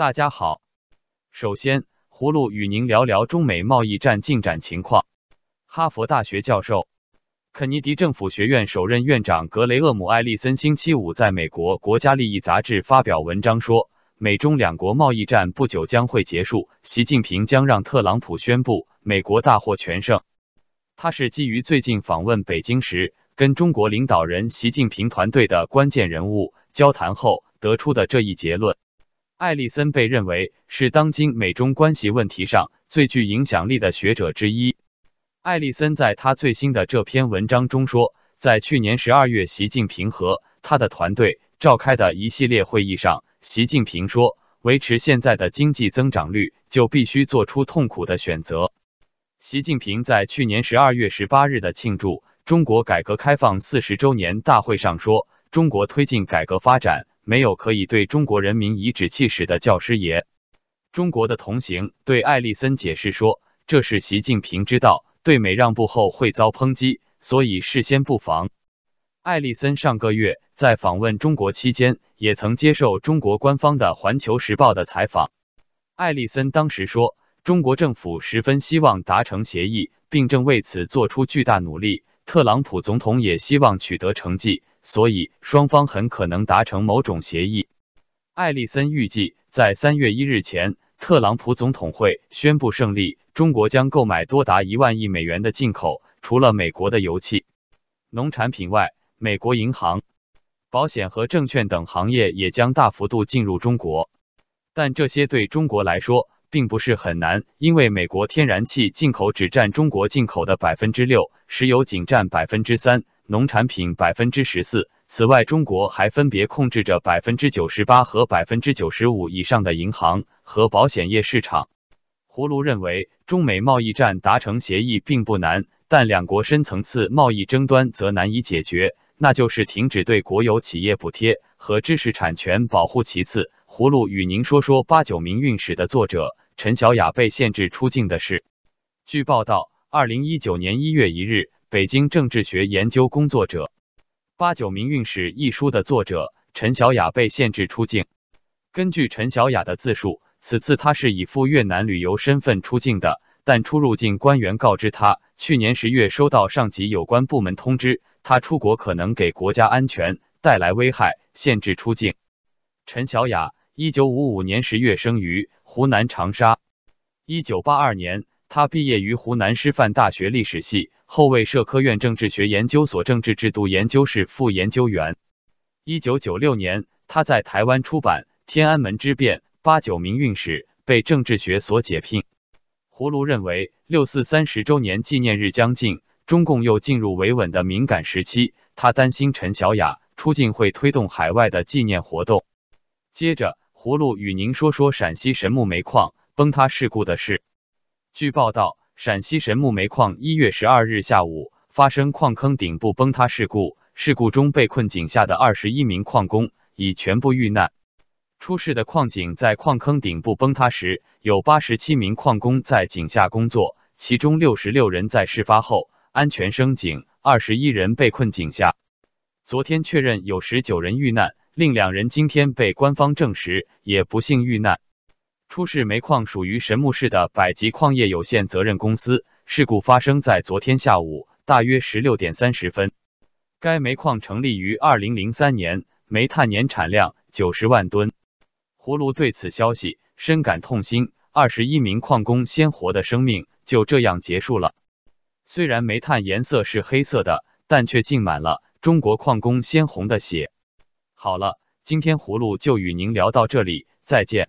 大家好，首先，葫芦与您聊聊中美贸易战进展情况。哈佛大学教授、肯尼迪政府学院首任院长格雷厄姆·艾利森星期五在美国《国家利益》杂志发表文章说，美中两国贸易战不久将会结束，习近平将让特朗普宣布美国大获全胜。他是基于最近访问北京时跟中国领导人习近平团队的关键人物交谈后得出的这一结论。艾利森被认为是当今美中关系问题上最具影响力的学者之一。艾利森在他最新的这篇文章中说，在去年十二月，习近平和他的团队召开的一系列会议上，习近平说，维持现在的经济增长率就必须做出痛苦的选择。习近平在去年十二月十八日的庆祝中国改革开放四十周年大会上说，中国推进改革发展。没有可以对中国人民颐指气使的教师爷。中国的同行对艾利森解释说，这是习近平知道对美让步后会遭抨击，所以事先布防。艾利森上个月在访问中国期间，也曾接受中国官方的《环球时报》的采访。艾利森当时说，中国政府十分希望达成协议，并正为此做出巨大努力。特朗普总统也希望取得成绩。所以双方很可能达成某种协议。艾利森预计在三月一日前，特朗普总统会宣布胜利，中国将购买多达一万亿美元的进口，除了美国的油气、农产品外，美国银行、保险和证券等行业也将大幅度进入中国。但这些对中国来说并不是很难，因为美国天然气进口只占中国进口的百分之六，石油仅占百分之三。农产品百分之十四。此外，中国还分别控制着百分之九十八和百分之九十五以上的银行和保险业市场。葫芦认为，中美贸易战达成协议并不难，但两国深层次贸易争端则难以解决，那就是停止对国有企业补贴和知识产权保护。其次，葫芦与您说说八九民运史的作者陈小雅被限制出境的事。据报道，二零一九年一月一日。北京政治学研究工作者《八九民运史》一书的作者陈小雅被限制出境。根据陈小雅的自述，此次他是以赴越南旅游身份出境的，但出入境官员告知他，去年十月收到上级有关部门通知，他出国可能给国家安全带来危害，限制出境。陈小雅，一九五五年十月生于湖南长沙，一九八二年。他毕业于湖南师范大学历史系，后为社科院政治学研究所政治制度研究室副研究员。一九九六年，他在台湾出版《天安门之变：八九民运史》，被政治学所解聘。葫芦认为，六四三十周年纪念日将近，中共又进入维稳的敏感时期，他担心陈小雅出境会推动海外的纪念活动。接着，葫芦与您说说陕西神木煤矿崩塌事故的事。据报道，陕西神木煤矿一月十二日下午发生矿坑顶部崩塌事故，事故中被困井下的二十一名矿工已全部遇难。出事的矿井在矿坑顶部崩塌时，有八十七名矿工在井下工作，其中六十六人在事发后安全升井，二十一人被困井下。昨天确认有十九人遇难，另两人今天被官方证实也不幸遇难。出事煤矿属于神木市的百吉矿业有限责任公司。事故发生在昨天下午大约十六点三十分。该煤矿成立于二零零三年，煤炭年产量九十万吨。葫芦对此消息深感痛心，二十一名矿工鲜活的生命就这样结束了。虽然煤炭颜色是黑色的，但却浸满了中国矿工鲜红的血。好了，今天葫芦就与您聊到这里，再见。